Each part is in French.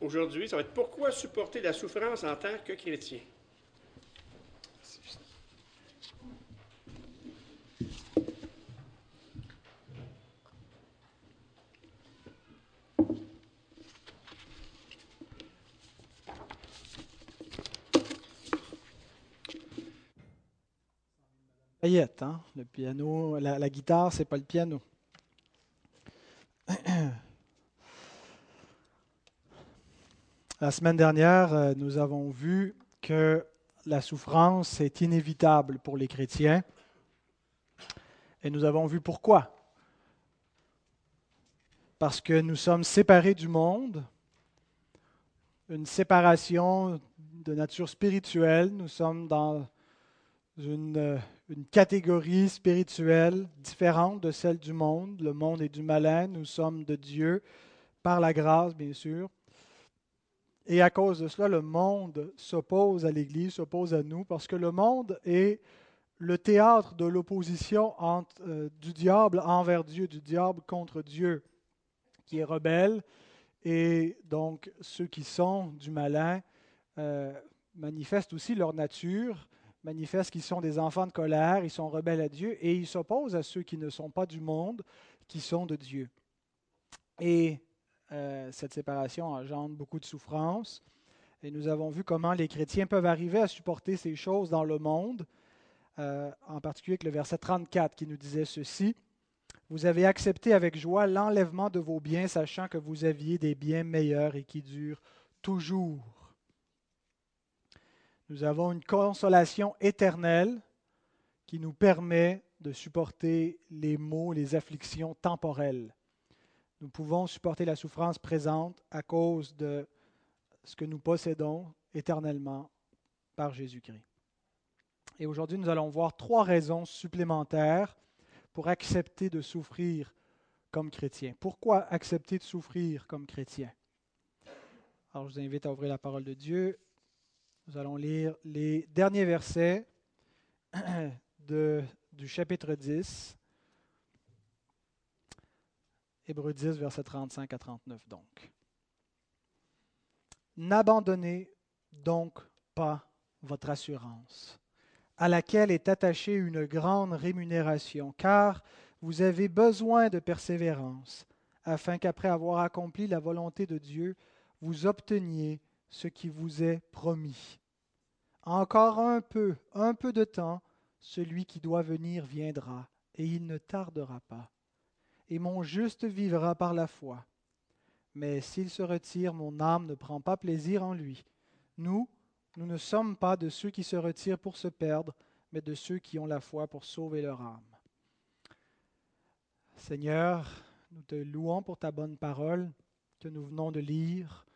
aujourd'hui, ça va être pourquoi supporter la souffrance en tant que chrétien? Hein? Le piano, la, la guitare, c'est pas le piano. La semaine dernière, euh, nous avons vu que la souffrance est inévitable pour les chrétiens. Et nous avons vu pourquoi. Parce que nous sommes séparés du monde, une séparation de nature spirituelle. Nous sommes dans une, euh, une, catégorie spirituelle différente de celle du monde. Le monde est du malin, nous sommes de Dieu, par la grâce, bien sûr. Et à cause de cela, le monde s'oppose à l'Église, s'oppose à nous, parce que le monde est le théâtre de l'opposition euh, du diable envers Dieu, du diable contre Dieu, qui est rebelle. Et donc, ceux qui sont du malin euh, manifestent aussi leur nature, manifestent qu'ils sont des enfants de colère, ils sont rebelles à Dieu, et ils s'opposent à ceux qui ne sont pas du monde, qui sont de Dieu. Et euh, cette séparation engendre beaucoup de souffrance. Et nous avons vu comment les chrétiens peuvent arriver à supporter ces choses dans le monde, euh, en particulier avec le verset 34 qui nous disait ceci. Vous avez accepté avec joie l'enlèvement de vos biens, sachant que vous aviez des biens meilleurs et qui durent toujours. Nous avons une consolation éternelle qui nous permet de supporter les maux, les afflictions temporelles. Nous pouvons supporter la souffrance présente à cause de ce que nous possédons éternellement par Jésus-Christ. Et aujourd'hui, nous allons voir trois raisons supplémentaires pour accepter de souffrir comme chrétien. Pourquoi accepter de souffrir comme chrétien? Alors, je vous invite à ouvrir la parole de Dieu. Nous allons lire les derniers versets du chapitre 10 Hébreu 10, verset 35 à 39 donc. N'abandonnez donc pas votre assurance, à laquelle est attachée une grande rémunération, car vous avez besoin de persévérance, afin qu'après avoir accompli la volonté de Dieu, vous obteniez ce qui vous est promis. Encore un peu, un peu de temps, celui qui doit venir viendra, et il ne tardera pas et mon juste vivra par la foi. Mais s'il se retire, mon âme ne prend pas plaisir en lui. Nous, nous ne sommes pas de ceux qui se retirent pour se perdre, mais de ceux qui ont la foi pour sauver leur âme. Seigneur, nous te louons pour ta bonne parole que nous venons de lire,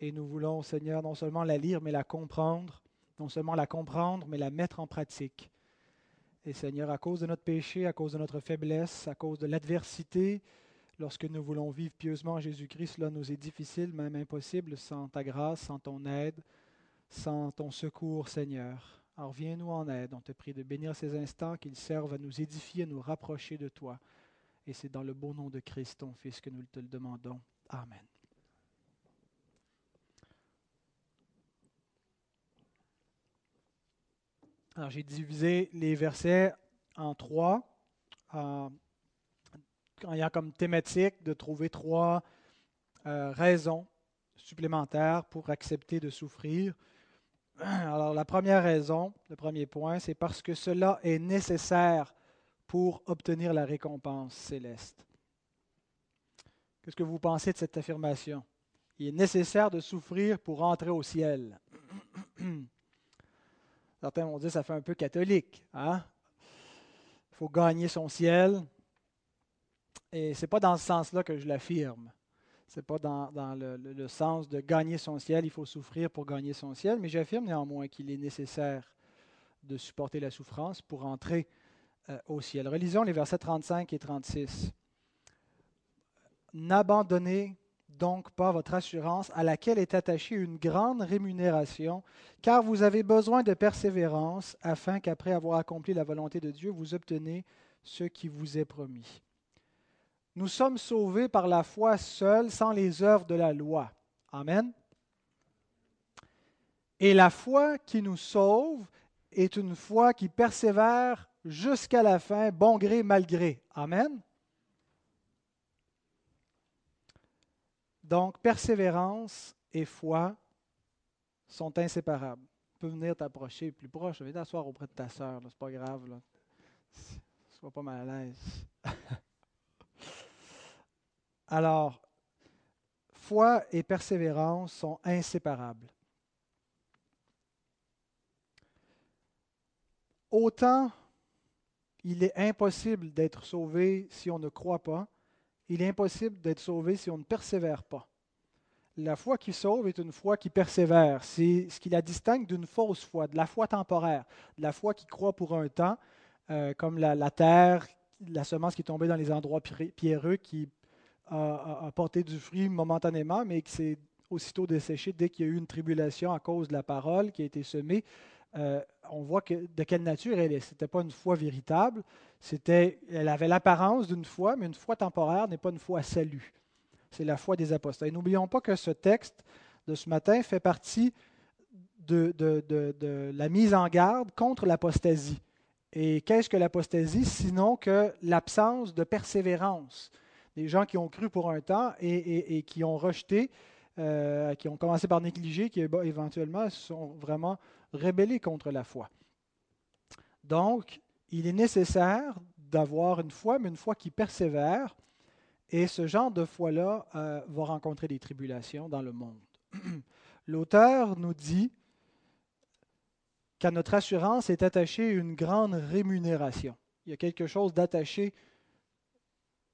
et nous voulons, Seigneur, non seulement la lire, mais la comprendre, non seulement la comprendre, mais la mettre en pratique. Et Seigneur, à cause de notre péché, à cause de notre faiblesse, à cause de l'adversité, lorsque nous voulons vivre pieusement en Jésus-Christ, cela nous est difficile, même impossible, sans ta grâce, sans ton aide, sans ton secours, Seigneur. Alors viens-nous en aide. On te prie de bénir ces instants, qu'ils servent à nous édifier, à nous rapprocher de toi. Et c'est dans le beau nom de Christ, ton Fils, que nous te le demandons. Amen. Alors, j'ai divisé les versets en trois, en ayant comme thématique de trouver trois euh, raisons supplémentaires pour accepter de souffrir. Alors, la première raison, le premier point, c'est parce que cela est nécessaire pour obtenir la récompense céleste. Qu'est-ce que vous pensez de cette affirmation? Il est nécessaire de souffrir pour entrer au ciel. Certains vont dire ça fait un peu catholique. Hein? Il faut gagner son ciel. Et ce n'est pas dans ce sens-là que je l'affirme. Ce n'est pas dans, le, sens de gagner son ciel, il faut souffrir pour gagner son ciel, mais j'affirme néanmoins qu'il est nécessaire de supporter la souffrance pour entrer euh, au ciel. Relisons les versets 35 et 36. N'abandonnez donc pas votre assurance à laquelle est attachée une grande rémunération, car vous avez besoin de persévérance afin qu'après avoir accompli la volonté de Dieu, vous obtenez ce qui vous est promis. Nous sommes sauvés par la foi seule, sans les œuvres de la loi. Amen. Et la foi qui nous sauve est une foi qui persévère jusqu'à la fin, bon gré, mal gré. Amen. Donc, persévérance et foi sont inséparables. Tu peux venir t'approcher plus proche. Viens t'asseoir auprès de ta sœur. C'est pas grave. Là. Sois pas mal à l'aise. Alors, foi et persévérance sont inséparables. Autant il est impossible d'être sauvé si on ne croit pas, il est impossible d'être sauvé si on ne persévère pas. La foi qui sauve est une foi qui persévère. C'est ce qui la distingue d'une fausse foi, de la foi temporaire, de la foi qui croit pour un temps, euh, comme la, terre, la semence qui est tombée dans les endroits pierreux, qui a, porté du fruit momentanément, mais qui s'est aussitôt desséché dès qu'il y a eu une tribulation à cause de la parole qui a été semée. Euh, on voit que, de quelle nature elle est. Ce n'était pas une foi véritable. C'était, elle avait l'apparence d'une foi, mais une foi temporaire n'est pas une foi à salut. C'est la foi des apostats. Et n'oublions pas que ce texte de ce matin fait partie de, la mise en garde contre l'apostasie. Et qu'est-ce que l'apostasie sinon que l'absence de persévérance Des gens qui ont cru pour un temps et, qui ont rejeté, euh, qui ont commencé par négliger, qui éventuellement sont vraiment rébellés contre la foi. Donc, il est nécessaire d'avoir une foi, mais une foi qui persévère. Et ce genre de foi-là euh, va rencontrer des tribulations dans le monde. L'auteur nous dit qu'à notre assurance est attachée une grande rémunération. Il y a quelque chose d'attaché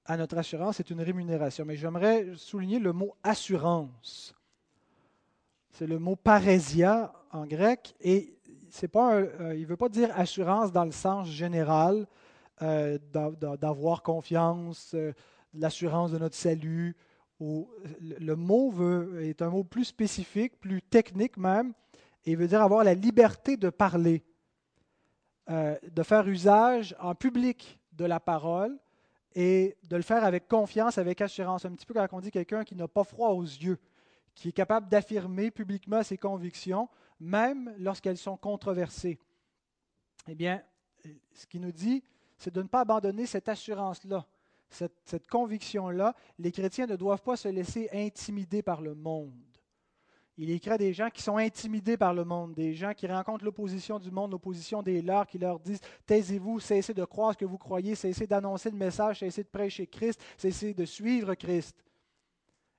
à notre assurance, c'est une rémunération. Mais j'aimerais souligner le mot assurance. C'est le mot parésia en grec et euh, il ne veut pas dire assurance dans le sens général euh, d'avoir confiance, euh, l'assurance de notre salut. Le mot est un mot plus spécifique, plus technique même, et veut dire avoir la liberté de parler, de faire usage en public de la parole et de le faire avec confiance, avec assurance. Un petit peu quand on dit quelqu'un qui n'a pas froid aux yeux, qui est capable d'affirmer publiquement ses convictions, même lorsqu'elles sont controversées. Eh bien, ce qu'il nous dit, c'est de ne pas abandonner cette assurance-là, cette, conviction-là. Les chrétiens ne doivent pas se laisser intimider par le monde. Il écrit à des gens qui sont intimidés par le monde, des gens qui rencontrent l'opposition du monde, l'opposition des leurs, qui leur disent Taisez-vous, cessez de croire ce que vous croyez, cessez d'annoncer le message, cessez de prêcher Christ, cessez de suivre Christ.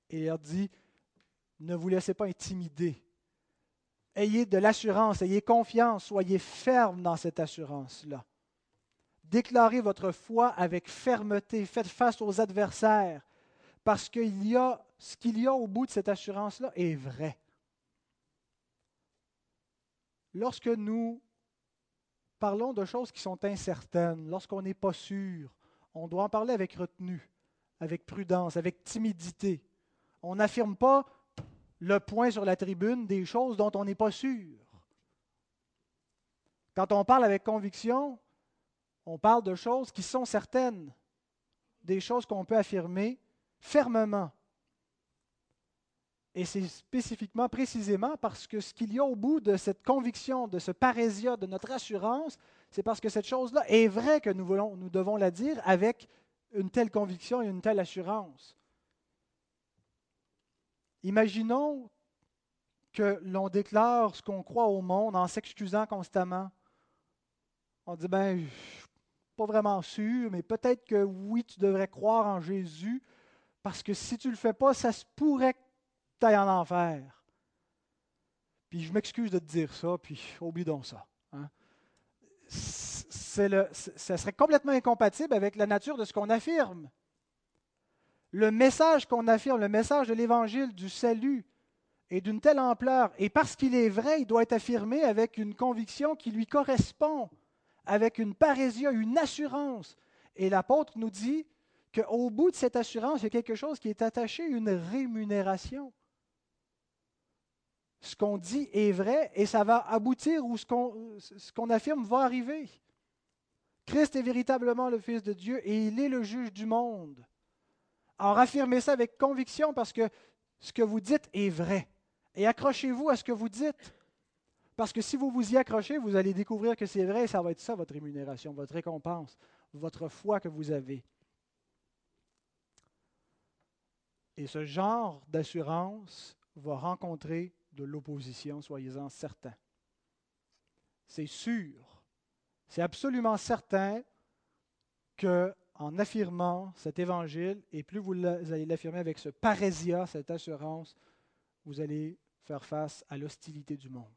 Et il leur dit Ne vous laissez pas intimider. Ayez de l'assurance, ayez confiance, soyez ferme dans cette assurance-là. Déclarez votre foi avec fermeté, faites face aux adversaires, parce a ce qu'il y a au bout de cette assurance-là est vrai. Lorsque nous parlons de choses qui sont incertaines, lorsqu'on n'est pas sûr, on doit en parler avec retenue, avec prudence, avec timidité. On n'affirme pas le point sur la tribune des choses dont on n'est pas sûr. Quand on parle avec conviction, on parle de choses qui sont certaines, des choses qu'on peut affirmer fermement. Et c'est spécifiquement, précisément, parce que ce qu'il y a au bout de cette conviction, de ce parésia, de notre assurance, c'est parce que cette chose-là est vraie que nous, voulons, nous devons la dire avec une telle conviction et une telle assurance. Imaginons que l'on déclare ce qu'on croit au monde en s'excusant constamment. On dit, ben, pas vraiment sûr, mais peut-être que oui, tu devrais croire en Jésus, parce que si tu ne le fais pas, ça se pourrait ailles en enfer. Puis je m'excuse de te dire ça, puis oublie donc ça. Hein. Ça serait complètement incompatible avec la nature de ce qu'on affirme. Le message qu'on affirme, le message de l'Évangile du salut, est d'une telle ampleur, et parce qu'il est vrai, il doit être affirmé avec une conviction qui lui correspond, avec une parésia, une assurance. Et l'apôtre nous dit qu'au bout de cette assurance, il y a quelque chose qui est attaché, une rémunération ce qu'on dit est vrai et ça va aboutir ou ce qu'on affirme va arriver. Christ est véritablement le Fils de Dieu et il est le juge du monde. Alors affirmez ça avec conviction parce que ce que vous dites est vrai. Et accrochez-vous à ce que vous dites. Parce que si vous vous y accrochez, vous allez découvrir que c'est vrai et ça va être ça votre rémunération, votre récompense, votre foi que vous avez. Et ce genre d'assurance va rencontrer de l'opposition, soyez-en certains. C'est sûr, c'est absolument certain que en affirmant cet évangile, et plus vous allez l'affirmer avec ce parésia, cette assurance, vous allez faire face à l'hostilité du monde.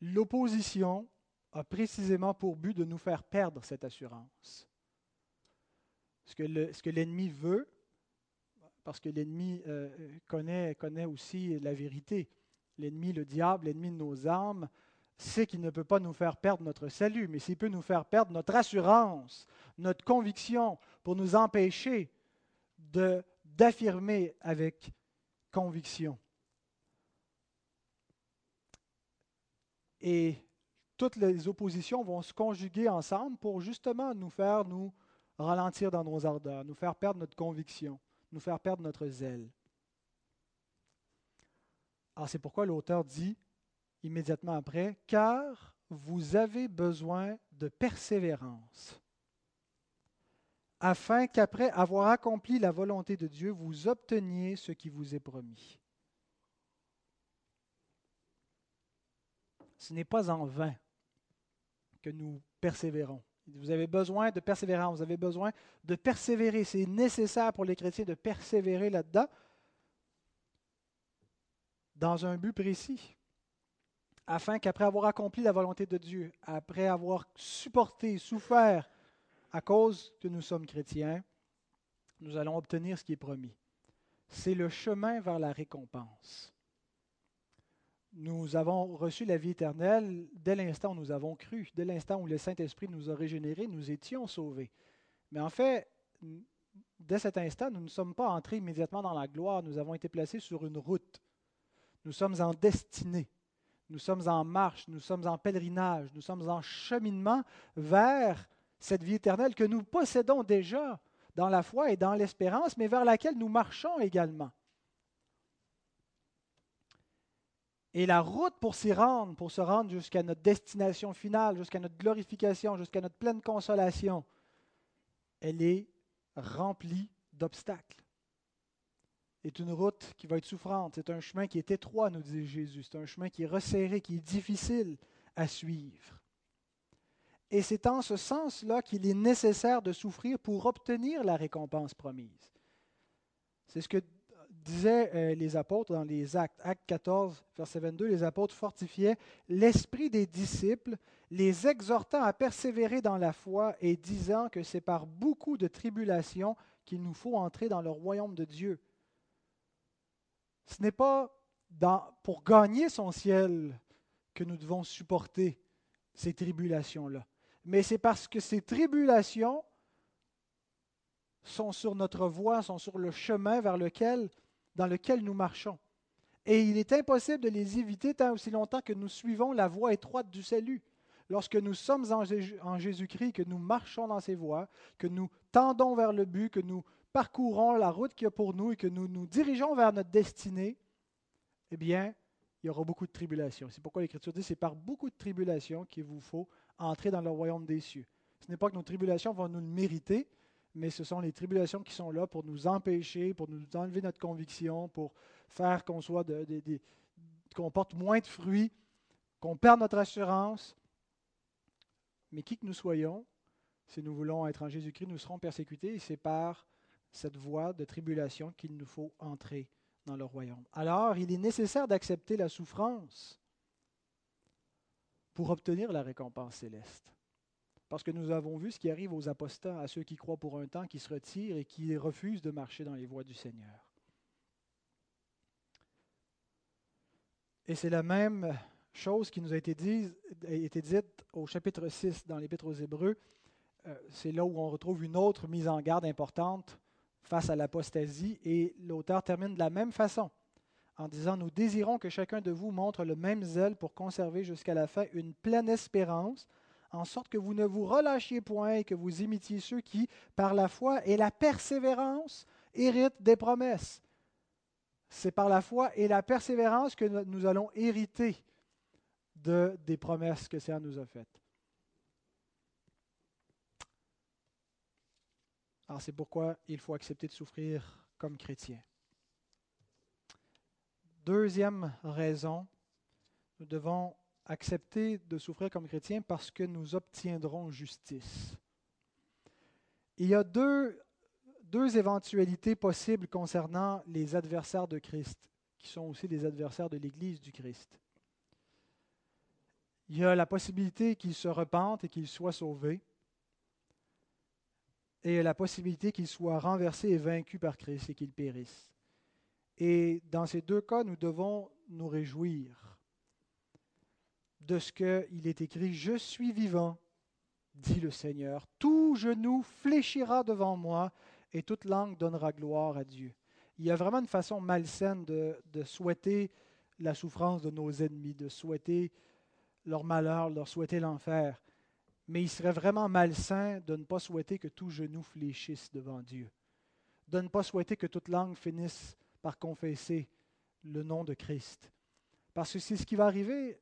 L'opposition a précisément pour but de nous faire perdre cette assurance. Ce que l'ennemi veut, parce que l'ennemi euh, connaît, connaît aussi la vérité. L'ennemi, le diable, l'ennemi de nos âmes, sait qu'il ne peut pas nous faire perdre notre salut, mais s'il peut nous faire perdre notre assurance, notre conviction, pour nous empêcher d'affirmer avec conviction. Et toutes les oppositions vont se conjuguer ensemble pour justement nous faire nous ralentir dans nos ardeurs, nous faire perdre notre conviction, nous faire perdre notre zèle. Alors c'est pourquoi l'auteur dit immédiatement après, car vous avez besoin de persévérance, afin qu'après avoir accompli la volonté de Dieu, vous obteniez ce qui vous est promis. Ce n'est pas en vain que nous persévérons. Vous avez besoin de persévérance, vous avez besoin de persévérer. C'est nécessaire pour les chrétiens de persévérer là-dedans dans un but précis, afin qu'après avoir accompli la volonté de Dieu, après avoir supporté, souffert à cause que nous sommes chrétiens, nous allons obtenir ce qui est promis. C'est le chemin vers la récompense nous avons reçu la vie éternelle dès l'instant où nous avons cru, dès l'instant où le Saint-Esprit nous a régénérés, nous étions sauvés. Mais en fait, dès cet instant, nous ne sommes pas entrés immédiatement dans la gloire, nous avons été placés sur une route. Nous sommes en destinée, nous sommes en marche, nous sommes en pèlerinage, nous sommes en cheminement vers cette vie éternelle que nous possédons déjà dans la foi et dans l'espérance, mais vers laquelle nous marchons également. Et la route pour s'y rendre, pour se rendre jusqu'à notre destination finale, jusqu'à notre glorification, jusqu'à notre pleine consolation, elle est remplie d'obstacles. C'est une route qui va être souffrante. C'est un chemin qui est étroit, nous dit Jésus. C'est un chemin qui est resserré, qui est difficile à suivre. Et c'est en ce sens-là qu'il est nécessaire de souffrir pour obtenir la récompense promise. C'est ce que disaient euh, les apôtres dans les actes. Acte 14, verset 22, les apôtres fortifiaient l'esprit des disciples, les exhortant à persévérer dans la foi et disant que c'est par beaucoup de tribulations qu'il nous faut entrer dans le royaume de Dieu. Ce n'est pas pour gagner son ciel que nous devons supporter ces tribulations-là, mais c'est parce que ces tribulations sont sur notre voie, sont sur le chemin vers lequel dans lequel nous marchons. Et il est impossible de les éviter tant aussi longtemps que nous suivons la voie étroite du salut. Lorsque nous sommes en Jésus-Christ, que nous marchons dans ses voies, que nous tendons vers le but, que nous parcourons la route qu'il y a pour nous et que nous nous dirigeons vers notre destinée, eh bien, il y aura beaucoup de tribulations. C'est pourquoi l'Écriture dit c'est par beaucoup de tribulations qu'il vous faut entrer dans le royaume des cieux. Ce n'est pas que nos tribulations vont nous le mériter, mais ce sont les tribulations qui sont là pour nous empêcher, pour nous enlever notre conviction, pour faire qu'on soit qu'on porte moins de fruits, qu'on perde notre assurance. Mais qui que nous soyons, si nous voulons être en Jésus-Christ, nous serons persécutés et c'est par cette voie de tribulation qu'il nous faut entrer dans le royaume. Alors, il est nécessaire d'accepter la souffrance pour obtenir la récompense céleste. Parce que nous avons vu ce qui arrive aux apostats, à ceux qui croient pour un temps, qui se retirent et qui refusent de marcher dans les voies du Seigneur. Et c'est la même chose qui nous a été, dite au chapitre 6 dans l'Épître aux Hébreux. Euh, c'est là où on retrouve une autre mise en garde importante face à l'apostasie. Et l'auteur termine de la même façon en disant, Nous désirons que chacun de vous montre le même zèle pour conserver jusqu'à la fin une pleine espérance en sorte que vous ne vous relâchiez point et que vous imitiez ceux qui, par la foi et la persévérance hérite des promesses. C'est par la foi et la persévérance que nous allons hériter de, des promesses que Seigneur nous a faites. C'est pourquoi il faut accepter de souffrir comme chrétien. Deuxième raison, nous devons accepter de souffrir comme chrétien parce que nous obtiendrons justice. Il y a deux, deux éventualités possibles concernant les adversaires de Christ, qui sont aussi des adversaires de l'Église du Christ. Il y a la possibilité qu'ils se repentent et qu'ils soient sauvés, et la possibilité qu'ils soient renversés et vaincus par Christ et qu'ils périssent. Et dans ces deux cas, nous devons nous réjouir de ce qu'il est écrit, Je suis vivant, dit le Seigneur, tout genou fléchira devant moi et toute langue donnera gloire à Dieu. Il y a vraiment une façon malsaine de, de souhaiter la souffrance de nos ennemis, de souhaiter leur malheur, leur souhaiter l'enfer. Mais il serait vraiment malsain de ne pas souhaiter que tout genou fléchisse devant Dieu, de ne pas souhaiter que toute langue finisse par confesser le nom de Christ. Parce que c'est ce qui va arriver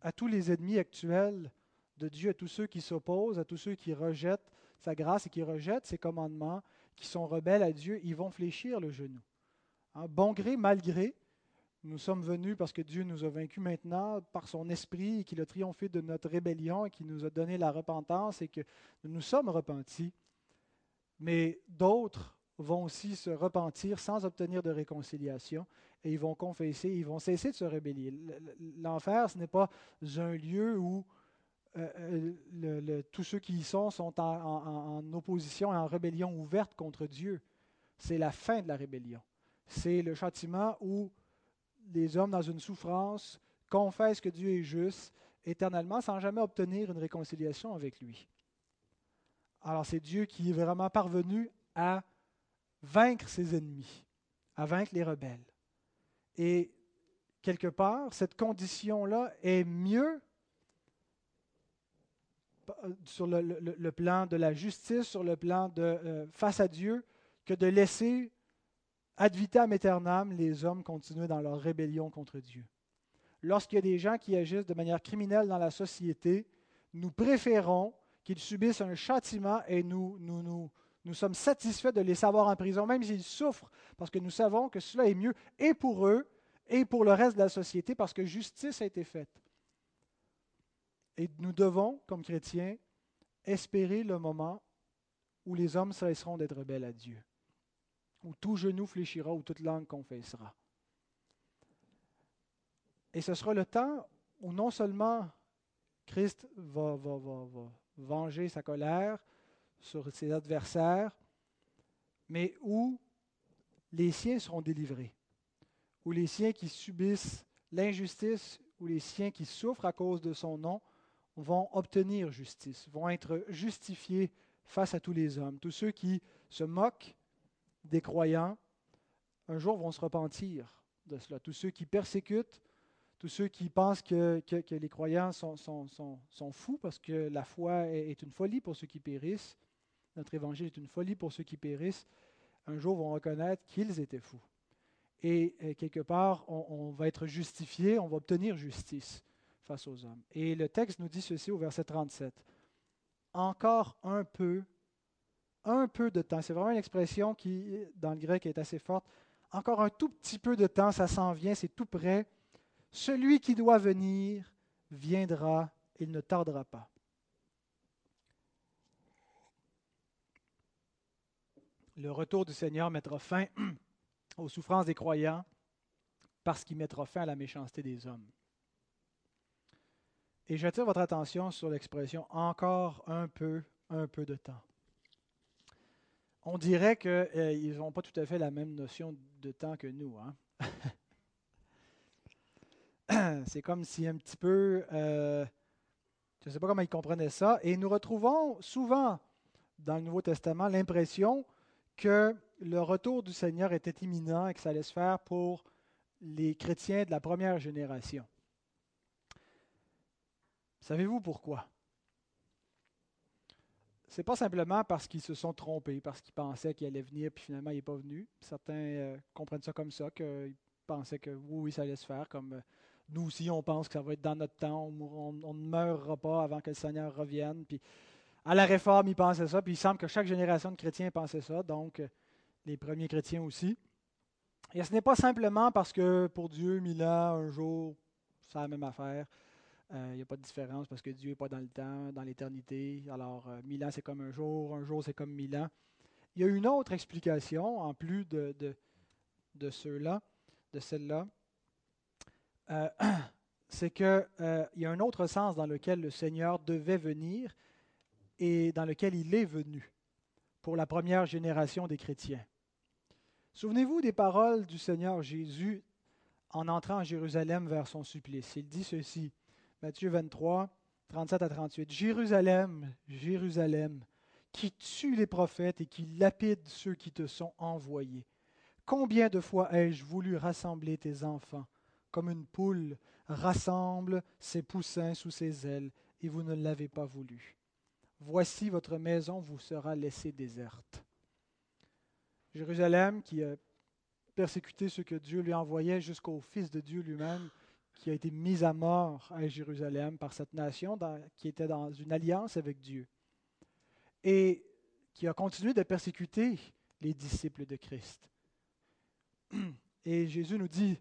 à tous les ennemis actuels de Dieu, à tous ceux qui s'opposent, à tous ceux qui rejettent sa grâce et qui rejettent ses commandements, qui sont rebelles à Dieu, ils vont fléchir le genou. Hein, bon gré, mal gré, nous sommes venus parce que Dieu nous a vaincus maintenant par son esprit et qu'il a triomphé de notre rébellion et qu'il nous a donné la repentance et que nous nous sommes repentis. Mais d'autres vont aussi se repentir sans obtenir de réconciliation et ils vont confesser, ils vont cesser de se rébeller. L'enfer, ce n'est pas un lieu où euh, euh, tous ceux qui y sont sont en opposition et en rébellion ouverte contre Dieu. C'est la fin de la rébellion. C'est le châtiment où les hommes dans une souffrance confessent que Dieu est juste éternellement sans jamais obtenir une réconciliation avec lui. Alors c'est Dieu qui est vraiment parvenu à vaincre ses ennemis, à vaincre les rebelles. Et quelque part, cette condition-là est mieux sur le, plan de la justice, sur le plan de euh, face à Dieu, que de laisser ad vitam aeternam, les hommes continuent dans leur rébellion contre Dieu. Lorsqu'il y a des gens qui agissent de manière criminelle dans la société, nous préférons qu'ils subissent un châtiment et nous, nous, sommes satisfaits de les savoir en prison, même s'ils souffrent, parce que nous savons que cela est mieux et pour eux et pour le reste de la société, parce que justice a été faite. Et nous devons, comme chrétiens, espérer le moment où les hommes cesseront d'être rebelles à Dieu où tout genou fléchira, où toute langue confessera. Et ce sera le temps où non seulement Christ va, venger sa colère sur ses adversaires, mais où les siens seront délivrés, où les siens qui subissent l'injustice, ou les siens qui souffrent à cause de son nom, vont obtenir justice, vont être justifiés face à tous les hommes. Tous ceux qui se moquent des croyants, un jour vont se repentir de cela. Tous ceux qui persécutent, tous ceux qui pensent que, les croyants sont, sont, fous parce que la foi est, une folie pour ceux qui périssent, notre évangile est une folie pour ceux qui périssent, un jour vont reconnaître qu'ils étaient fous. Et, quelque part, on, on, va être justifié, on va obtenir justice face aux hommes. Et le texte nous dit ceci au verset 37. Encore un peu un peu de temps. C'est vraiment une expression qui, dans le grec, est assez forte. Encore un tout petit peu de temps, ça s'en vient, c'est tout près. Celui qui doit venir viendra, il ne tardera pas. Le retour du Seigneur mettra fin aux souffrances des croyants parce qu'il mettra fin à la méchanceté des hommes. Et j'attire votre attention sur l'expression encore un peu, un peu de temps on dirait qu'ils euh, n'ont pas tout à fait la même notion de temps que nous. Hein. C'est comme si un petit peu, euh, je ne sais pas comment ils comprenaient ça, et nous retrouvons souvent dans le Nouveau Testament l'impression que le retour du Seigneur était imminent et que ça allait se faire pour les chrétiens de la première génération. Savez-vous pourquoi? C'est pas simplement parce qu'ils se sont trompés, parce qu'ils pensaient qu'il allait venir, puis finalement il n'est pas venu. Certains euh, comprennent ça comme ça, qu'ils pensaient que oui, oui, ça allait se faire, comme euh, nous aussi, on pense que ça va être dans notre temps, on, ne meurra pas avant que le Seigneur revienne. Puis à la Réforme, ils pensaient ça, puis il semble que chaque génération de chrétiens pensait ça, donc les premiers chrétiens aussi. Et ce n'est pas simplement parce que pour Dieu, mille un jour, c'est la même affaire. Il euh, n'y a pas de différence parce que Dieu n'est pas dans le temps, dans l'éternité. Alors, euh, mille ans, c'est comme un jour, un jour, c'est comme mille ans. Il y a une autre explication, en plus de, de, ceux-là, de celle-là. Euh, c'est qu'il y a un autre sens dans lequel le Seigneur devait venir et dans lequel il est venu pour la première génération des chrétiens. Souvenez-vous des paroles du Seigneur Jésus en entrant à Jérusalem vers son supplice. Il dit ceci, Matthieu 23, 37 à 38. Jérusalem, Jérusalem, qui tue les prophètes et qui lapide ceux qui te sont envoyés. Combien de fois ai-je voulu rassembler tes enfants, comme une poule rassemble ses poussins sous ses ailes, et vous ne l'avez pas voulu. Voici votre maison vous sera laissée déserte. Jérusalem qui a persécuté ceux que Dieu lui envoyait jusqu'au Fils de Dieu lui-même, qui a été mis à mort à Jérusalem par cette nation qui était dans une alliance avec Dieu, et qui a continué de persécuter les disciples de Christ. Et Jésus nous dit,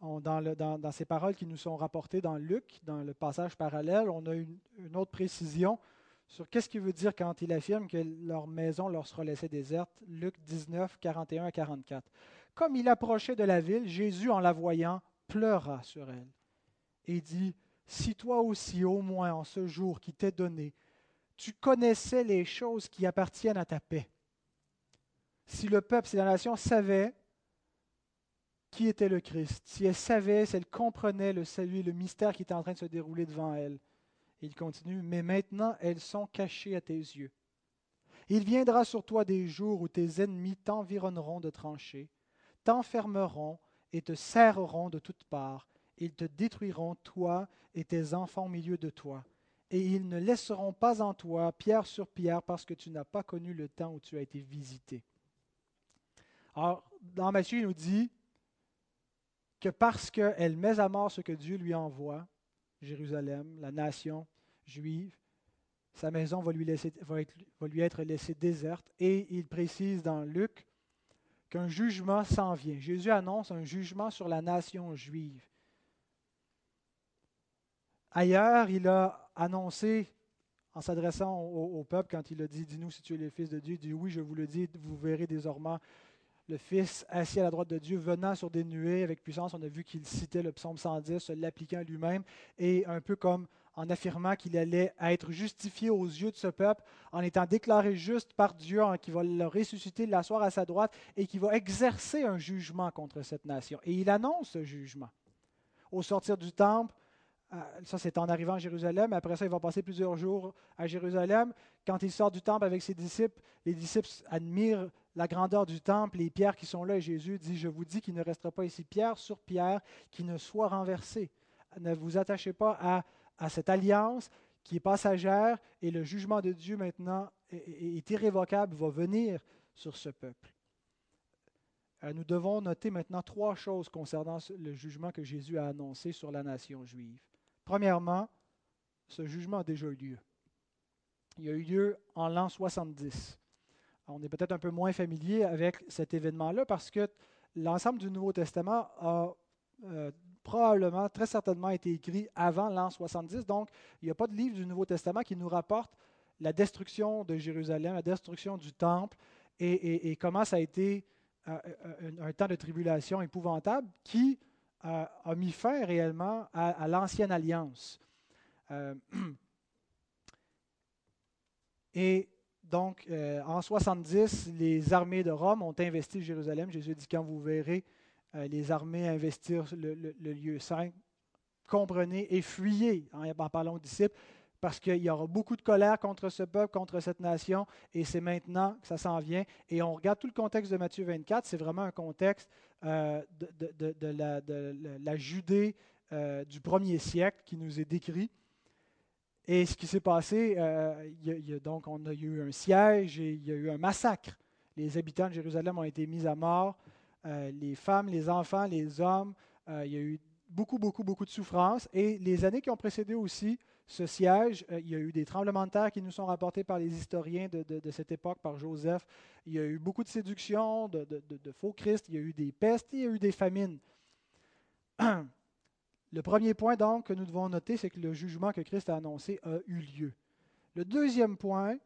dans, ces paroles qui nous sont rapportées dans Luc, dans le passage parallèle, on a une autre précision sur qu'est-ce qu'il veut dire quand il affirme que leur maison leur sera laissée déserte. Luc 19, 41 à 44. Comme il approchait de la ville, Jésus, en la voyant, pleura sur elle et dit, Si toi aussi, au moins en ce jour qui t'est donné, tu connaissais les choses qui appartiennent à ta paix. Si le peuple, si la nation savait qui était le Christ, si elle savait, si elle comprenait le salut et le mystère qui était en train de se dérouler devant elle, il continue, mais maintenant elles sont cachées à tes yeux. Il viendra sur toi des jours où tes ennemis t'environneront de tranchées, t'enfermeront et te serreront de toutes parts. Ils te détruiront, toi et tes enfants au milieu de toi. Et ils ne laisseront pas en toi pierre sur pierre parce que tu n'as pas connu le temps où tu as été visité. Alors, dans Matthieu, il nous dit que parce qu'elle met à mort ce que Dieu lui envoie, Jérusalem, la nation, juive. Sa maison va lui, être laissée déserte. Et il précise dans Luc qu'un jugement s'en vient. Jésus annonce un jugement sur la nation juive. Ailleurs, il a annoncé, en s'adressant au, peuple, quand il a dit Dis-nous si tu es le Fils de Dieu, il dit Oui, je vous le dis, vous verrez désormais le Fils assis à la droite de Dieu, venant sur des nuées avec puissance. On a vu qu'il citait le psaume 110, se l'appliquant lui-même, et un peu comme en affirmant qu'il allait être justifié aux yeux de ce peuple, en étant déclaré juste par Dieu, qui va le ressusciter, l'asseoir à sa droite, et qui va exercer un jugement contre cette nation. Et il annonce ce jugement. Au sortir du temple, euh, ça c'est en arrivant à Jérusalem, après ça il va passer plusieurs jours à Jérusalem. Quand il sort du temple avec ses disciples, les disciples admirent la grandeur du temple, les pierres qui sont là, et Jésus dit, je vous dis qu'il ne restera pas ici pierre sur pierre qui ne soit renversée. Ne vous attachez pas à, à cette alliance qui est passagère et le jugement de Dieu maintenant est, irrévocable, va venir sur ce peuple. Euh, nous devons noter maintenant trois choses concernant le jugement que Jésus a annoncé sur la nation juive. Premièrement, ce jugement a déjà eu lieu. Il a eu lieu en l'an 70 on est peut-être un peu moins familier avec cet événement-là parce que l'ensemble du Nouveau Testament a euh, probablement, très certainement été écrit avant l'an 70. Donc, il n'y a pas de livre du Nouveau Testament qui nous rapporte la destruction de Jérusalem, la destruction du temple et, comment ça a été euh, un, temps de tribulation épouvantable qui a mis fin réellement à, l'ancienne alliance. Euh, et donc, euh, en 70, les armées de Rome ont investi Jérusalem. Jésus dit, quand vous verrez euh, les armées investir le, lieu saint, comprenez et fuyez, en, parlant aux disciples, parce qu'il y aura beaucoup de colère contre ce peuple, contre cette nation, et c'est maintenant que ça s'en vient. Et on regarde tout le contexte de Matthieu 24, c'est vraiment un contexte euh, de, la, Judée du premier siècle qui nous est décrit. Et ce qui s'est passé, euh, il y a- donc on a eu un siège et il y a eu un massacre. Les habitants de Jérusalem ont été mis à mort, euh, les femmes, les enfants, les hommes. euh, il y a eu beaucoup, beaucoup, beaucoup de souffrance. Et les années qui ont précédé aussi ce siège, euh, il y a eu des tremblements de terre qui nous sont rapportés par les historiens de, cette époque, par Joseph. Il y a eu beaucoup de séductions, de- de faux Christ. Il y a eu des pestes, il y a eu des famines. Le premier point donc que nous devons noter, c'est que le jugement que Christ a annoncé a eu lieu. Le deuxième point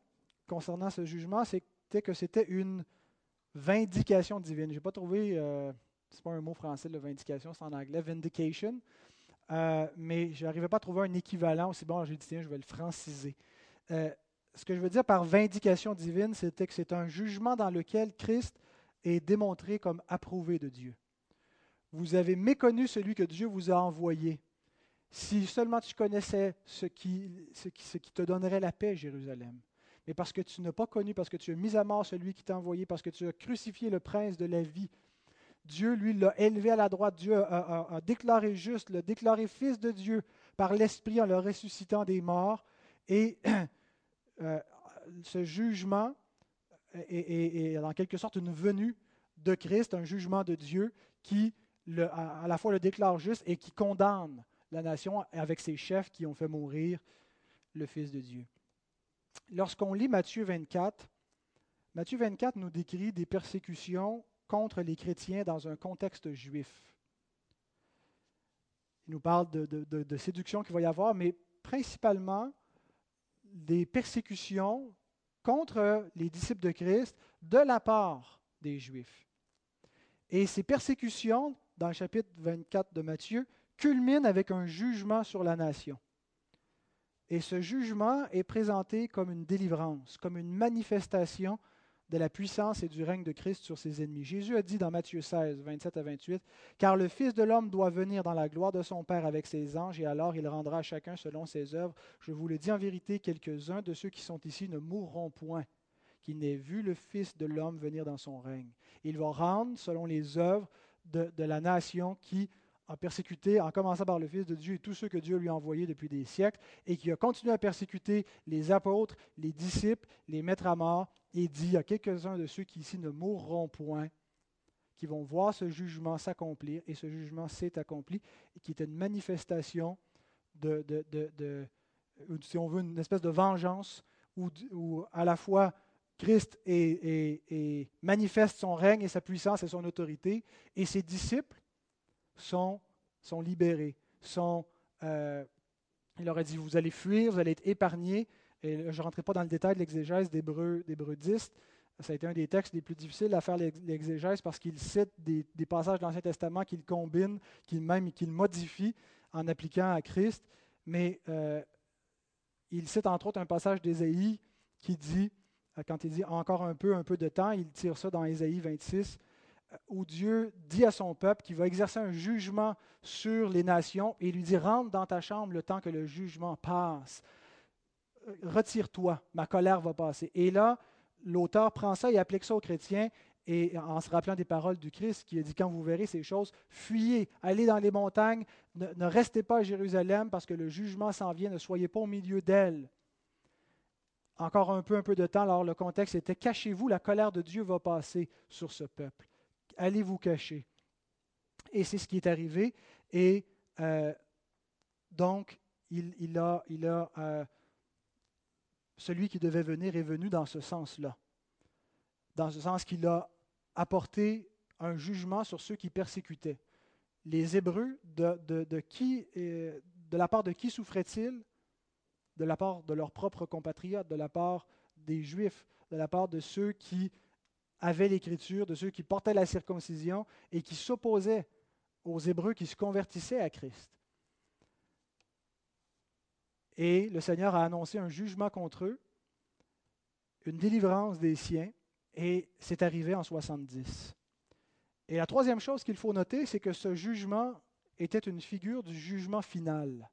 concernant ce jugement, c'était que c'était une vindication divine. Je n'ai pas trouvé, euh, c'est pas un mot français, la vindication, c'est en anglais, vindication, Euh, mais je n'arrivais pas à trouver un équivalent aussi bon. J'ai dit, tiens, je vais le franciser. Euh, ce que je veux dire par vindication divine, c'était que c'est un jugement dans lequel Christ est démontré comme approuvé de Dieu. Vous avez méconnu celui que Dieu vous a envoyé. Si seulement tu connaissais ce qui, ce qui, ce qui te donnerait la paix, Jérusalem. Mais parce que tu n'as pas connu, parce que tu as mis à mort celui qui t'a envoyé, parce que tu as crucifié le prince de la vie, Dieu, lui, l'a élevé à la droite. Dieu a, déclaré juste, l'a déclaré fils de Dieu par l'Esprit en le ressuscitant des morts. Et euh, ce jugement est, en quelque sorte une venue de Christ, un jugement de Dieu qui à la fois le déclare juste et qui condamne la nation avec ses chefs qui ont fait mourir le Fils de Dieu. Lorsqu'on lit Matthieu 24, Matthieu 24 nous décrit des persécutions contre les chrétiens dans un contexte juif. Il nous parle de, séduction qu'il va y avoir, mais principalement des persécutions contre les disciples de Christ de la part des Juifs. Et ces persécutions, dans le chapitre 24 de Matthieu, culminent avec un jugement sur la nation. Et ce jugement est présenté comme une délivrance, comme une manifestation de la puissance et du règne de Christ sur ses ennemis. Jésus a dit dans Matthieu 16, 27 à 28, Car le Fils de l'homme doit venir dans la gloire de son Père avec ses anges, et alors il rendra à chacun selon ses œuvres. Je vous le dis en vérité, quelques-uns de ceux qui sont ici ne mourront point, qu'ils n'aient vu le Fils de l'homme venir dans son règne. Il va rendre selon les œuvres de, de la nation qui a persécuté, en commençant par le Fils de Dieu et tous ceux que Dieu lui a envoyés depuis des siècles, et qui a continué à persécuter les apôtres, les disciples, les mettre à mort, et dit à quelques-uns de ceux qui ici ne mourront point, qui vont voir ce jugement s'accomplir, et ce jugement s'est accompli, et qui est une manifestation de, de, de- si on veut, une espèce de vengeance, où, à la fois Christ est- est- est- manifeste son règne et sa puissance et son autorité, et ses disciples sont, libérés, sont, il leur a dit, vous allez fuir, vous allez être épargnés. Et je ne rentrerai pas dans le détail de l'exégèse d'Hébreu d'Hébreu 10. Ça a été un des textes les plus difficiles à faire l'ex- l'exégèse parce qu'il cite des, passages de l'Ancien Testament qu'il combine, qu'il même qu'il modifie en appliquant à Christ. Mais euh, il cite entre autres un passage d'Ésaïe qui dit, euh, quand il dit encore un peu, un peu de temps, il tire ça dans Ésaïe 26, euh, où Dieu dit à son peuple qu'il va exercer un jugement sur les nations et lui dit Rentre dans ta chambre le temps que le jugement passe. Euh, Retire-toi, ma colère va passer. Et là, l'auteur prend ça et applique ça aux chrétiens et en se rappelant des paroles du Christ qui a dit Quand vous verrez ces choses, fuyez, allez dans les montagnes, ne, ne restez pas à Jérusalem parce que le jugement s'en vient, ne soyez pas au milieu d'elle. Encore un peu, un peu de temps, alors le contexte était Cachez-vous, la colère de Dieu va passer sur ce peuple allez vous cacher? Et c'est ce qui est arrivé. Et euh, donc, il, a, euh, celui qui devait venir est venu dans ce sens-là. Dans ce sens qu'il a apporté un jugement sur ceux qui persécutaient. Les Hébreux, de qui, euh, de la part de qui souffraient-ils De la part de leurs propres compatriotes, de la part des Juifs, de la part de ceux qui avaient l'Écriture, de ceux qui portaient la circoncision et qui s'opposaient aux Hébreux qui se convertissaient à Christ. Et le Seigneur a annoncé un jugement contre eux, une délivrance des siens, et c'est arrivé en 70. Et la troisième chose qu'il faut noter, c'est que ce jugement était une figure du jugement final.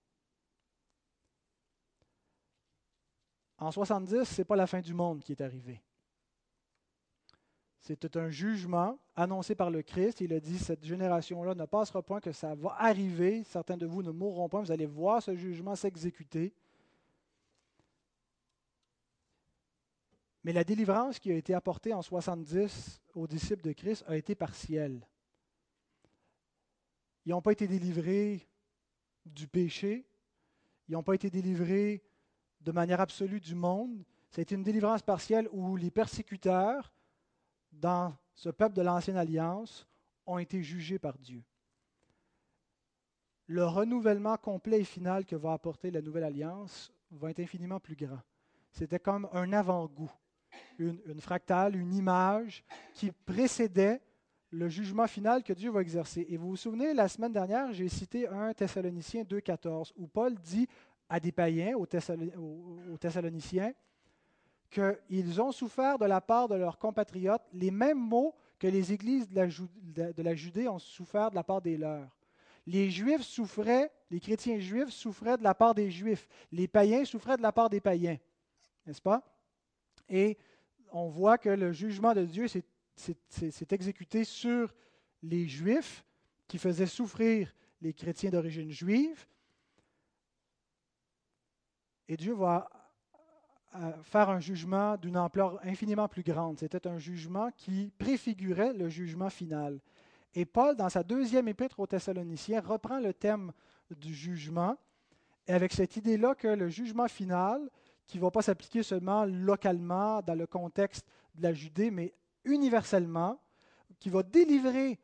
En 70, ce n'est pas la fin du monde qui est arrivée. C'était un jugement annoncé par le Christ. Il a dit, cette génération-là ne passera point que ça va arriver. Certains de vous ne mourront pas. Vous allez voir ce jugement s'exécuter. Mais la délivrance qui a été apportée en 70 aux disciples de Christ a été partielle. Ils n'ont pas été délivrés du péché. Ils n'ont pas été délivrés de manière absolue du monde. Ça a été une délivrance partielle où les persécuteurs dans ce peuple de l'Ancienne Alliance, ont été jugés par Dieu. Le renouvellement complet et final que va apporter la Nouvelle Alliance va être infiniment plus grand. C'était comme un avant-goût, une, fractale, une image qui précédait le jugement final que Dieu va exercer. Et vous vous souvenez, la semaine dernière, j'ai cité 1 Thessaloniciens 2.14, où Paul dit à des païens, aux, Thessaloniciens, qu'ils ont souffert de la part de leurs compatriotes les mêmes maux que les églises de la, Judée ont souffert de la part des leurs. Les Juifs souffraient, les chrétiens juifs souffraient de la part des Juifs. Les païens souffraient de la part des païens. N'est-ce pas? Et on voit que le jugement de Dieu s'est exécuté sur les Juifs qui faisaient souffrir les chrétiens d'origine juive. Et Dieu va faire un jugement d'une ampleur infiniment plus grande. C'était un jugement qui préfigurait le jugement final. Et Paul, dans sa deuxième épître aux Thessaloniciens, reprend le thème du jugement, et avec cette idée-là que le jugement final, qui ne va pas s'appliquer seulement localement dans le contexte de la Judée, mais universellement, qui va délivrer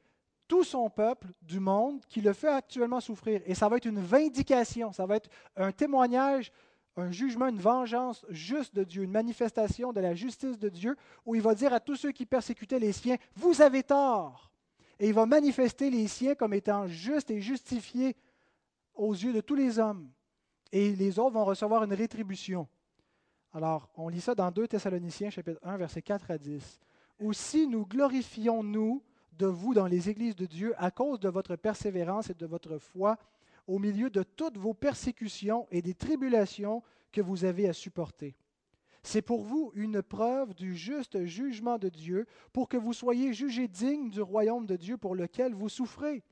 tout son peuple du monde qui le fait actuellement souffrir. Et ça va être une vindication, ça va être un témoignage, un jugement, une vengeance juste de Dieu, une manifestation de la justice de Dieu, où il va dire à tous ceux qui persécutaient les siens, vous avez tort. Et il va manifester les siens comme étant justes et justifiés aux yeux de tous les hommes. Et les autres vont recevoir une rétribution. Alors, on lit ça dans 2 Thessaloniciens chapitre 1, versets 4 à 10. Aussi nous glorifions-nous de vous dans les églises de Dieu à cause de votre persévérance et de votre foi au milieu de toutes vos persécutions et des tribulations que vous avez à supporter. C'est pour vous une preuve du juste jugement de Dieu, pour que vous soyez jugés dignes du royaume de Dieu pour lequel vous souffrez.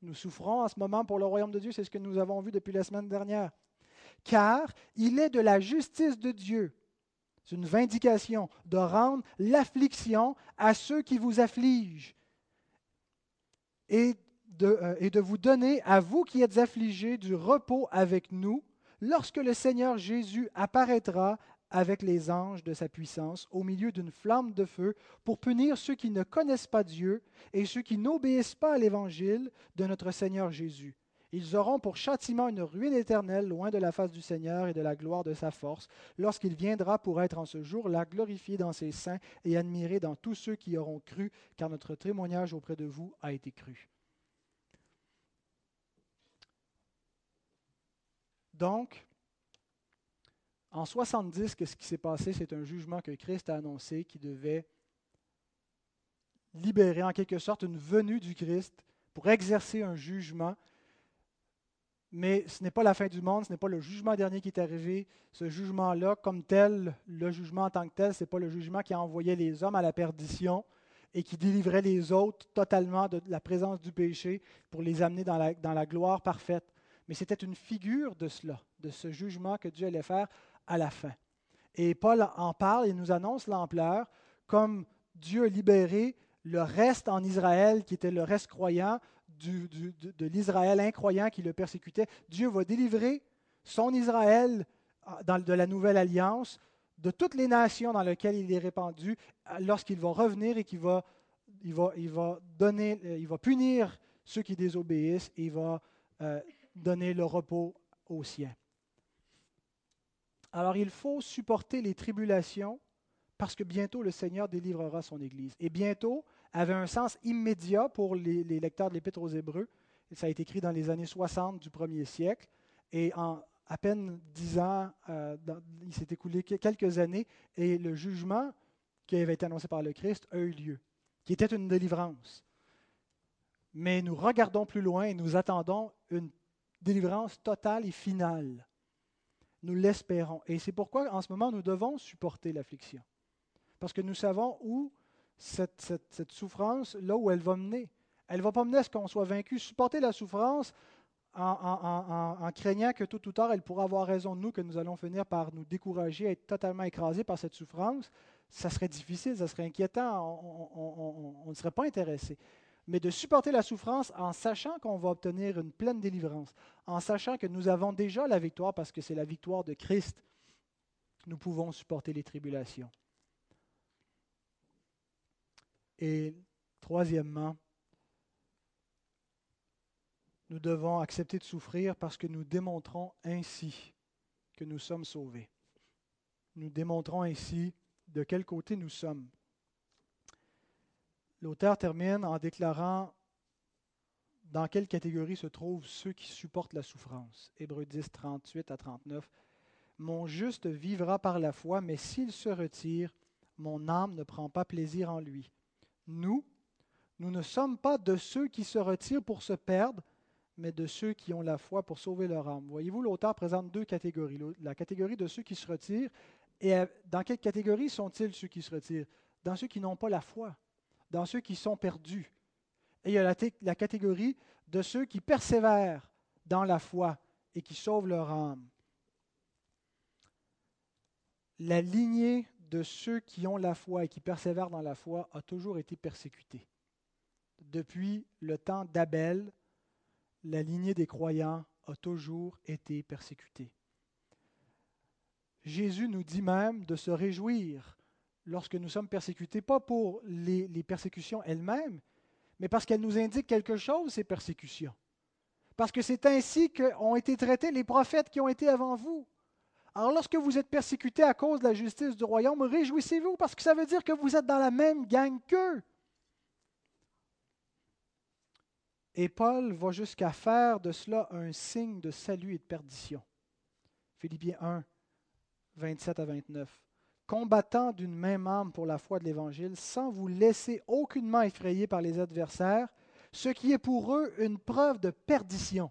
Nous souffrons en ce moment pour le royaume de Dieu, c'est ce que nous avons vu depuis la semaine dernière. Car il est de la justice de Dieu, c'est une vindication, de rendre l'affliction à ceux qui vous affligent et euh, et de vous donner, à vous qui êtes affligés, du repos avec nous, lorsque le Seigneur Jésus apparaîtra avec les anges de sa puissance au milieu d'une flamme de feu pour punir ceux qui ne connaissent pas Dieu et ceux qui n'obéissent pas à l'évangile de notre Seigneur Jésus. Ils auront pour châtiment une ruine éternelle loin de la face du Seigneur et de la gloire de sa force, lorsqu'il viendra pour être en ce jour-là glorifié dans ses saints et admiré dans tous ceux qui auront cru, car notre témoignage auprès de vous a été cru. Donc, en 70, ce qui s'est passé, c'est un jugement que Christ a annoncé qui devait libérer en quelque sorte une venue du Christ pour exercer un jugement. Mais ce n'est pas la fin du monde, ce n'est pas le jugement dernier qui est arrivé. Ce jugement-là, comme tel, le jugement en tant que tel, ce n'est pas le jugement qui a envoyé les hommes à la perdition et qui délivrait les autres totalement de la présence du péché pour les amener dans la gloire parfaite. Mais c'était une figure de cela, de ce jugement que Dieu allait faire à la fin. Et Paul en parle et nous annonce l'ampleur, comme Dieu a libéré le reste en Israël, qui était le reste croyant, de, l'Israël incroyant qui le persécutait. Dieu va délivrer son Israël ah, de la nouvelle alliance, de toutes les nations dans lesquelles il est répandu, lorsqu'il va revenir et qu'il va, il va, il va, donner, euh, il va punir ceux qui désobéissent et il va euh, donner le repos aux siens. Alors il faut supporter les tribulations parce que bientôt le Seigneur délivrera son Église. Et bientôt avait un sens immédiat pour les, lecteurs de l'Épître aux Hébreux. ça a été écrit dans les années 60 du premier siècle. Et en à peine dix ans, euh, il s'est écoulé quelques années, et le jugement qui avait été annoncé par le Christ a eu lieu, qui était une délivrance. Mais nous regardons plus loin et nous attendons une délivrance totale et finale. Nous l'espérons. Et c'est pourquoi en ce moment nous devons supporter l'affliction. Parce que nous savons où cette, souffrance, là où elle va mener. Elle ne va pas mener à ce qu'on soit vaincu. Supporter la souffrance en, craignant que tôt ou tard, elle pourra avoir raison de nous, que nous allons finir par nous décourager, être totalement écrasés par cette souffrance, ça serait difficile, ça serait inquiétant, on, ne serait pas intéressé. Mais de supporter la souffrance en sachant qu'on va obtenir une pleine délivrance, en sachant que nous avons déjà la victoire parce que c'est la victoire de Christ, nous pouvons supporter les tribulations. Et troisièmement, nous devons accepter de souffrir parce que nous démontrons ainsi que nous sommes sauvés. Nous démontrons ainsi de quel côté nous sommes. L'auteur termine en déclarant dans quelle catégorie se trouvent ceux qui supportent la souffrance. Hébreux 10, 38 à 39. Mon juste vivra par la foi, mais s'il se retire, mon âme ne prend pas plaisir en lui. Nous, nous ne sommes pas de ceux qui se retirent pour se perdre, mais de ceux qui ont la foi pour sauver leur âme. Voyez-vous, l'auteur présente deux catégories. La catégorie de ceux qui se retirent, et euh, dans quelle catégorie sont-ils ceux qui se retirent? Dans ceux qui n'ont pas la foi, dans ceux qui sont perdus. Et il y a la, la catégorie de ceux qui persévèrent dans la foi et qui sauvent leur âme. La lignée de ceux qui ont la foi et qui persévèrent dans la foi a toujours été persécutée. Depuis le temps d'Abel, la lignée des croyants a toujours été persécutée. Jésus nous dit même de se réjouir lorsque nous sommes persécutés, pas pour les, persécutions elles-mêmes, mais parce qu'elles nous indiquent quelque chose, ces persécutions. Parce que c'est ainsi qu'ont été traités les prophètes qui ont été avant vous. Alors lorsque vous êtes persécutés à cause de la justice du royaume, réjouissez-vous parce que ça veut dire que vous êtes dans la même gang qu'eux. Et Paul va jusqu'à faire de cela un signe de salut et de perdition. Philippiens 1, 27 à 29. Combattant d'une même âme pour la foi de l'Évangile, sans vous laisser aucunement effrayer par les adversaires, ce qui est pour eux une preuve de perdition.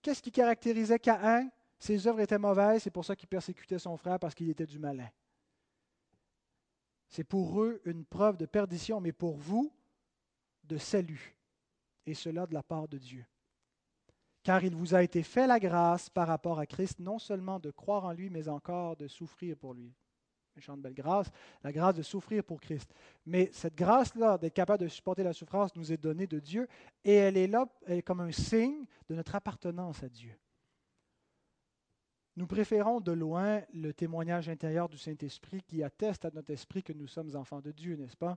Qu'est-ce qui caractérisait Caïn? Ses œuvres étaient mauvaises, c'est pour ça qu'il persécutait son frère parce qu'il était du malin. C'est pour eux une preuve de perdition, mais pour vous, de salut, et cela de la part de Dieu. Car il vous a été fait la grâce par rapport à Christ, non seulement de croire en lui, mais encore de souffrir pour lui. Méchante belle grâce, la grâce de souffrir pour Christ. Mais cette grâce-là, d'être capable de supporter la souffrance, nous est donnée de Dieu, et elle est là comme un signe de notre appartenance à Dieu. Nous préférons de loin le témoignage intérieur du Saint-Esprit qui atteste à notre esprit que nous sommes enfants de Dieu, n'est-ce pas?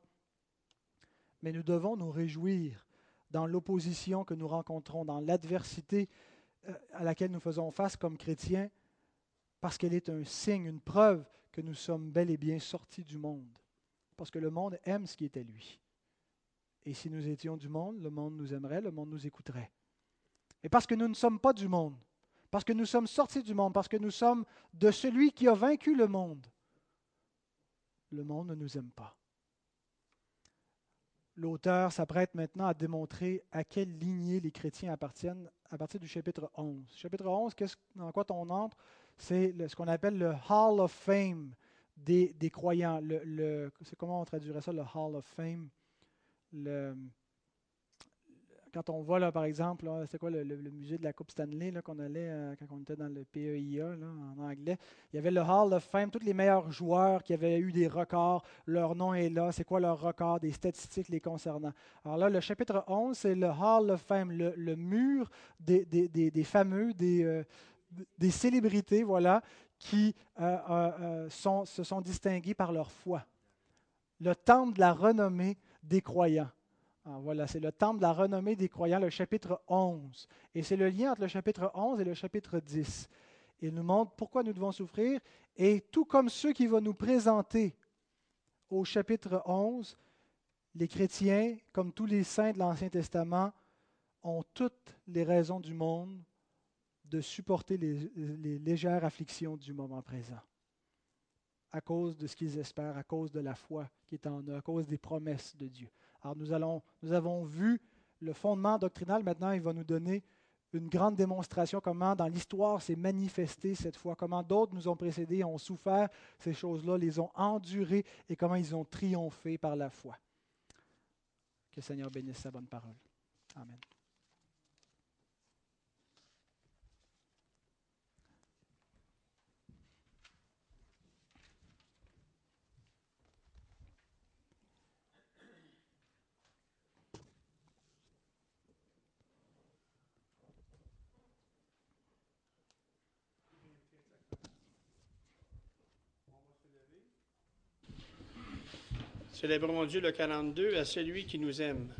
mais nous devons nous réjouir dans l'opposition que nous rencontrons, dans l'adversité euh, à laquelle nous faisons face comme chrétiens, parce qu'elle est un signe, une preuve que nous sommes bel et bien sortis du monde. Parce que le monde aime ce qui est à lui. Et si nous étions du monde, le monde nous aimerait, le monde nous écouterait. Et parce que nous ne sommes pas du monde, parce que nous sommes sortis du monde, parce que nous sommes de celui qui a vaincu le monde, le monde ne nous aime pas l'auteur s'apprête maintenant à démontrer à quelle lignée les chrétiens appartiennent à partir du chapitre 11. Chapitre 11, dans quoi on entre? C'est ce qu'on appelle le Hall of Fame des, croyants. Le, c'est comment on traduirait ça, le Hall of Fame? Quand on voit, là, par exemple, c'est quoi le, musée de la Coupe Stanley qu'on allait euh, quand on était dans le PEIA en anglais, il y avait le Hall of Fame, tous les meilleurs joueurs qui avaient eu des records, leur nom est là, c'est quoi leur record, des statistiques les concernant. Alors là, le chapitre 11, c'est le Hall of Fame, le, mur des, des, fameux, des, euh, des célébrités, voilà, qui euh, se sont distingués par leur foi. Le temple de la renommée des croyants. Ah, voilà, c'est le temple de la renommée des croyants, le chapitre 11. Et c'est le lien entre le chapitre 11 et le chapitre 10. Il nous montre pourquoi nous devons souffrir. Et tout comme ceux qui vont nous présenter au chapitre 11, les chrétiens, comme tous les saints de l'Ancien Testament, ont toutes les raisons du monde de supporter les, les légères afflictions du moment présent à cause de ce qu'ils espèrent, à cause de la foi qui est en eux, à cause des promesses de Dieu. Alors nous, allons, nous avons vu le fondement doctrinal. Maintenant, il va nous donner une grande démonstration comment dans l'histoire s'est manifesté cette foi, comment d'autres nous ont précédés, ont souffert ces choses-là, les ont endurées et comment ils ont triomphé par la foi. Que le Seigneur bénisse sa bonne parole. Amen. Célébrons Dieu le 42 à celui qui nous aime.